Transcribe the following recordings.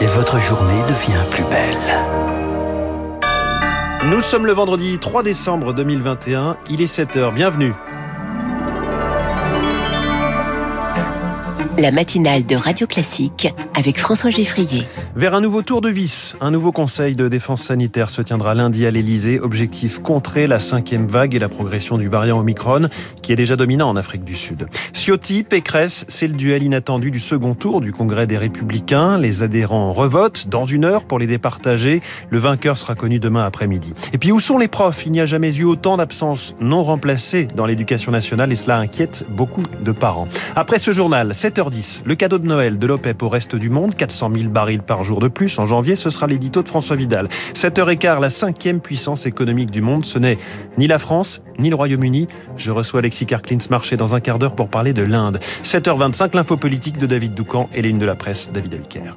Et votre journée devient plus belle. Nous sommes le vendredi 3 décembre 2021, il est 7h, bienvenue. La matinale de Radio Classique avec François Geffrier. Vers un nouveau tour de vis, un nouveau conseil de défense sanitaire se tiendra lundi à l'Elysée. Objectif contrer la cinquième vague et la progression du variant Omicron, qui est déjà dominant en Afrique du Sud. Ciotti, Pécresse, c'est le duel inattendu du second tour du Congrès des Républicains. Les adhérents revotent dans une heure pour les départager. Le vainqueur sera connu demain après-midi. Et puis où sont les profs? Il n'y a jamais eu autant d'absences non remplacées dans l'éducation nationale et cela inquiète beaucoup de parents. Après ce journal, 7h le cadeau de Noël de l'OPEP au reste du monde, 400 000 barils par jour de plus en janvier, ce sera l'édito de François Vidal. 7h15, la cinquième puissance économique du monde, ce n'est ni la France, ni le Royaume-Uni. Je reçois Alexis Carclins marché dans un quart d'heure pour parler de l'Inde. 7h25, l'info politique de David Doucan et les de la presse, David Abiker.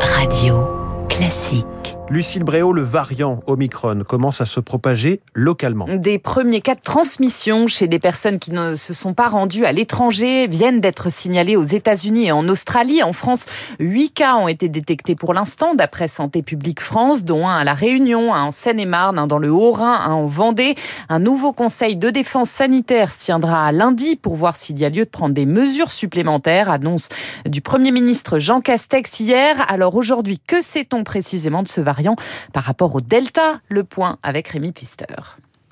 Radio classique. Lucille Bréau, le variant Omicron commence à se propager localement. Des premiers cas de transmission chez des personnes qui ne se sont pas rendues à l'étranger viennent d'être signalés aux États-Unis et en Australie. En France, huit cas ont été détectés pour l'instant, d'après Santé publique France, dont un à La Réunion, un en Seine-et-Marne, un dans le Haut-Rhin, un en Vendée. Un nouveau conseil de défense sanitaire se tiendra lundi pour voir s'il y a lieu de prendre des mesures supplémentaires. Annonce du Premier ministre Jean Castex hier. Alors aujourd'hui, que sait-on précisément de ce variant? Par rapport au Delta. Le point avec Rémi Pister.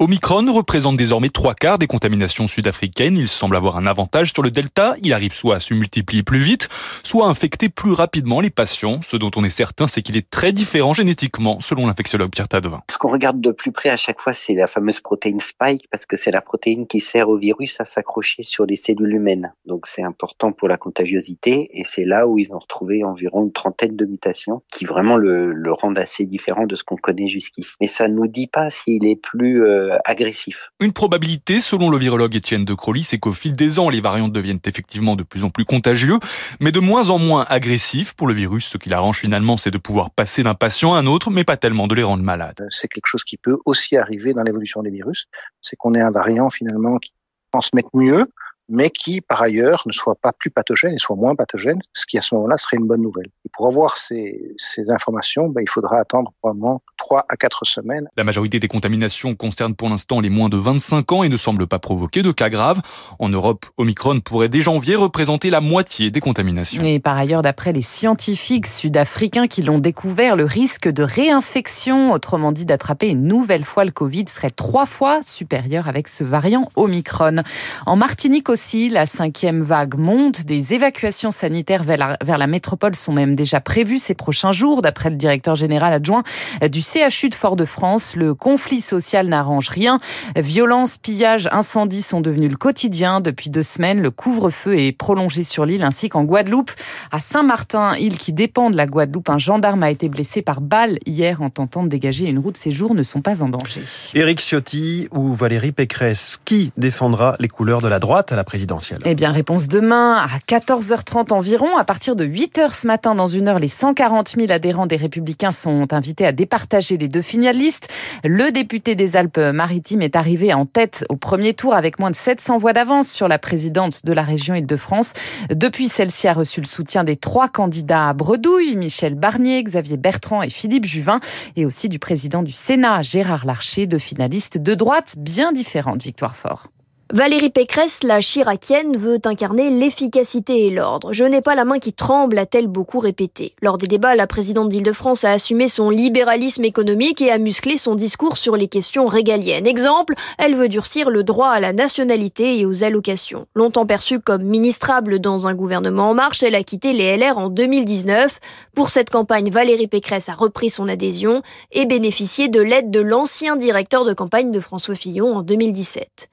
Omicron représente désormais trois quarts des contaminations sud-africaines. Il semble avoir un avantage sur le Delta. Il arrive soit à se multiplier plus vite, soit à infecter plus rapidement les patients. Ce dont on est certain, c'est qu'il est très différent génétiquement, selon l'infectiologue Pierre Tadevin. Ce qu'on regarde de plus près à chaque fois, c'est la fameuse protéine spike, parce que c'est la protéine qui sert au virus à s'accrocher sur les cellules humaines. Donc c'est important pour la contagiosité, et c'est là où ils ont retrouvé environ une trentaine de mutations qui vraiment le, rendent assez différent de ce qu'on connaît jusqu'ici. Mais ça ne nous dit pas s'il est plus euh, agressif. Une probabilité, selon le virologue Étienne de Crowley, c'est qu'au fil des ans, les variants deviennent effectivement de plus en plus contagieux, mais de moins en moins agressifs pour le virus. Ce qui l'arrange finalement, c'est de pouvoir passer d'un patient à un autre, mais pas tellement de les rendre malades. C'est quelque chose qui peut aussi arriver dans l'évolution des virus, c'est qu'on ait un variant finalement qui transmet mieux, mais qui, par ailleurs, ne soit pas plus pathogène et soit moins pathogène, ce qui à ce moment-là serait une bonne nouvelle. Et pour avoir ces, ces informations, ben, il faudra attendre probablement 3 à 4 semaines. La majorité des contaminations concernent pour l'instant les moins de 25 ans et ne semblent pas provoquer de cas graves. En Europe, Omicron pourrait dès janvier représenter la moitié des contaminations. Et par ailleurs, d'après les scientifiques sud-africains qui l'ont découvert, le risque de réinfection, autrement dit d'attraper une nouvelle fois le Covid, serait trois fois supérieur avec ce variant Omicron. En Martinique aussi, aussi, la cinquième vague monte. Des évacuations sanitaires vers la, métropole sont même déjà prévues ces prochains jours, d'après le directeur général adjoint du CHU de Fort-de-France. Le conflit social n'arrange rien. Violence, pillage, incendies sont devenus le quotidien. Depuis deux semaines, le couvre-feu est prolongé sur l'île ainsi qu'en Guadeloupe. À Saint-Martin, île qui dépend de la Guadeloupe, un gendarme a été blessé par balle hier en tentant de dégager une route. Ces jours ne sont pas en danger. Éric Ciotti ou Valérie Pécresse, qui défendra les couleurs de la droite à la présidentielle Eh bien, réponse demain à 14h30 environ. À partir de 8h ce matin, dans une heure, les 140 000 adhérents des Républicains sont invités à départager les deux finalistes. Le député des Alpes-Maritimes est arrivé en tête au premier tour avec moins de 700 voix d'avance sur la présidente de la région Île-de-France. Depuis, celle-ci a reçu le soutien des trois candidats à Bredouille, Michel Barnier, Xavier Bertrand et Philippe Juvin, et aussi du président du Sénat, Gérard Larcher, deux finalistes de droite bien différentes. Victoire Fort. Valérie Pécresse, la chiracienne, veut incarner l'efficacité et l'ordre. Je n'ai pas la main qui tremble, a-t-elle beaucoup répété. Lors des débats, la présidente d'Île-de-France a assumé son libéralisme économique et a musclé son discours sur les questions régaliennes. Exemple, elle veut durcir le droit à la nationalité et aux allocations. Longtemps perçue comme ministrable dans un gouvernement en marche, elle a quitté les LR en 2019. Pour cette campagne, Valérie Pécresse a repris son adhésion et bénéficié de l'aide de l'ancien directeur de campagne de François Fillon en 2017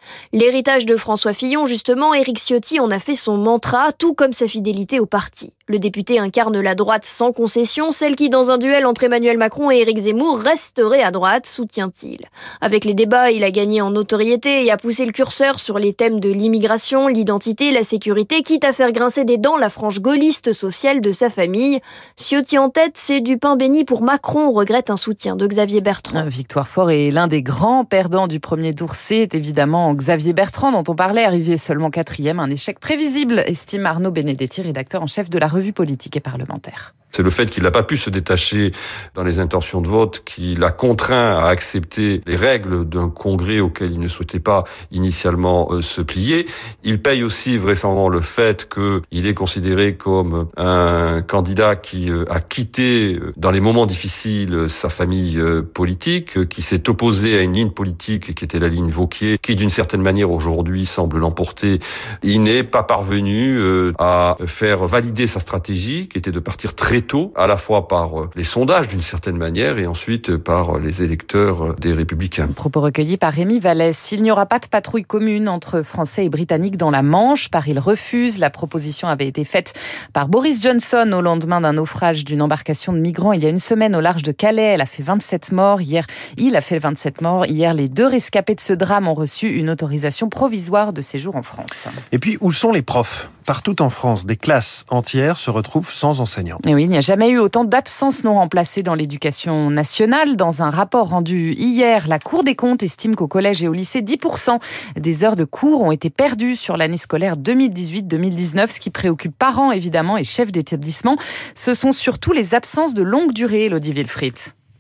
de François Fillon, justement, Éric Ciotti en a fait son mantra, tout comme sa fidélité au parti. Le député incarne la droite sans concession, celle qui, dans un duel entre Emmanuel Macron et Éric Zemmour, resterait à droite, soutient-il. Avec les débats, il a gagné en notoriété et a poussé le curseur sur les thèmes de l'immigration, l'identité, la sécurité, quitte à faire grincer des dents la frange gaulliste sociale de sa famille. Ciotti en tête, c'est du pain béni pour Macron, regrette un soutien de Xavier Bertrand. Victoire Fort est l'un des grands perdants du premier tour, c'est évidemment Xavier Bertrand dont on parlait, arrivé seulement quatrième, un échec prévisible, estime Arnaud Benedetti, rédacteur en chef de la revue politique et parlementaire. C'est le fait qu'il n'a pas pu se détacher dans les intentions de vote qui l'a contraint à accepter les règles d'un congrès auquel il ne souhaitait pas initialement euh, se plier. Il paye aussi vraisemblablement le fait qu'il est considéré comme un candidat qui euh, a quitté euh, dans les moments difficiles sa famille politique, qui s'est opposé à une ligne politique qui était la ligne Vauquier, qui d'une certaine manière aujourd'hui semble l'emporter. Il n'est pas parvenu à faire valider sa stratégie qui était de partir très tôt, à la fois par euh, les sondages d'une certaine manière et ensuite par euh, les électeurs euh, des Républicains. Propos recueillis par Rémi Vallès. Il n'y aura pas de patrouille commune entre Français et Britanniques dans la Manche. Paris le refuse. La proposition avait été faite par Boris Johnson au lendemain d'un naufrage d'une embarcation de migrants il y a une semaine au large de Calais. Elle a fait 27 morts. Hier, il a fait 27 morts. Hier, les deux rescapés de ce drame ont reçu une autorisation provisoire de séjour en France. Et puis, où sont les profs? Partout en France, des classes entières se retrouvent sans enseignants. Et oui, il n'y a jamais eu autant d'absences non remplacées dans l'éducation nationale. Dans un rapport rendu hier, la Cour des comptes estime qu'au collège et au lycée, 10% des heures de cours ont été perdues sur l'année scolaire 2018-2019, ce qui préoccupe parents évidemment et chefs d'établissement. Ce sont surtout les absences de longue durée, Elodie Wilfried.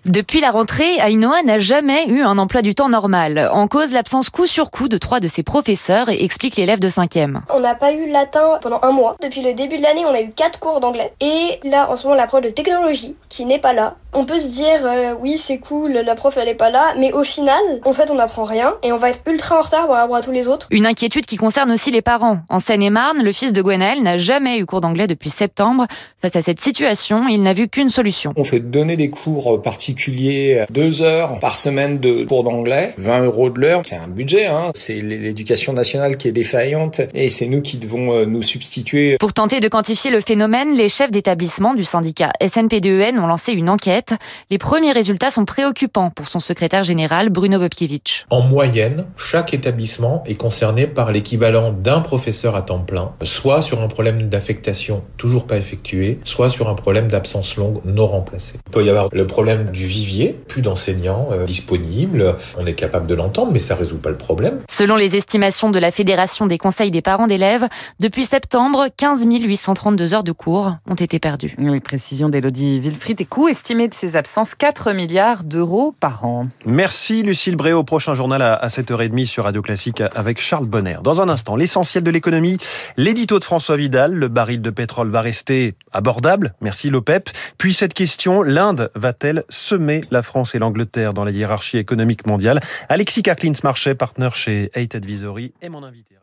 Depuis la rentrée, Ainoa n'a jamais eu un emploi du temps normal. En cause, l'absence coup sur coup de trois de ses professeurs, explique l'élève de 5e. On n'a pas eu latin pendant un mois. Depuis le début de l'année, on a eu quatre cours d'anglais. Et là, en ce moment, la prof de technologie, qui n'est pas là. On peut se dire, euh, oui, c'est cool, la prof, elle est pas là. Mais au final, en fait, on n'apprend rien. Et on va être ultra en retard par rapport à tous les autres. Une inquiétude qui concerne aussi les parents. En Seine-et-Marne, le fils de Gwenaël n'a jamais eu cours d'anglais depuis septembre. Face à cette situation, il n'a vu qu'une solution. On fait donner des cours particuliers deux heures par semaine de cours d'anglais, 20 euros de l'heure. C'est un budget, hein. c'est l'éducation nationale qui est défaillante et c'est nous qui devons euh, nous substituer. Pour tenter de quantifier le phénomène, les chefs d'établissement du syndicat SNPDEN ont lancé une enquête. Les premiers résultats sont préoccupants pour son secrétaire général Bruno Bobkiewicz. En moyenne, chaque établissement est concerné par l'équivalent d'un professeur à temps plein, soit sur un problème d'affectation toujours pas effectué, soit sur un problème d'absence longue non remplacée. Il peut y avoir le problème du vivier, plus d'enseignants euh, disponibles. On est capable de l'entendre, mais ça ne résout pas le problème. Selon les estimations de la Fédération des conseils des parents d'élèves, depuis septembre, 15 832 heures de cours ont été perdues. Oui, précision d'Elodie Wilfried et coût estimé de ces absences 4 milliards d'euros par an. Merci Lucille Bréau. Prochain journal à 7h30 sur Radio Classique avec Charles Bonner. Dans un instant, l'essentiel de l'économie, l'édito de François Vidal. Le baril de pétrole va rester abordable. Merci l'OPEP. Puis cette question, l'Inde va-t-elle semer la France et l'Angleterre dans la hiérarchie économique mondiale Alexis Kaklins Marchais, partenaire chez Eight Advisory, est mon invité.